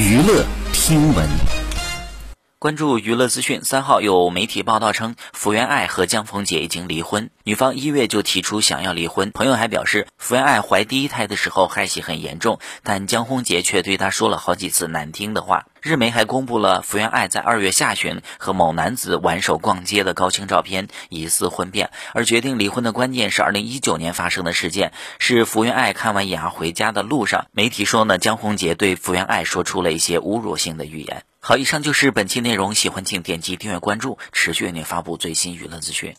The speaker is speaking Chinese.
娱乐听闻。关注娱乐资讯，三号有媒体报道称，福原爱和江宏杰已经离婚，女方一月就提出想要离婚。朋友还表示，福原爱怀第一胎的时候害喜很严重，但江宏杰却对她说了好几次难听的话。日媒还公布了福原爱在二月下旬和某男子挽手逛街的高清照片，疑似婚变。而决定离婚的关键是二零一九年发生的事件，是福原爱看完牙回家的路上，媒体说呢，江宏杰对福原爱说出了一些侮辱性的语言。好，以上就是本期内容，喜欢请点击订阅关注，持续为您发布最新娱乐资讯。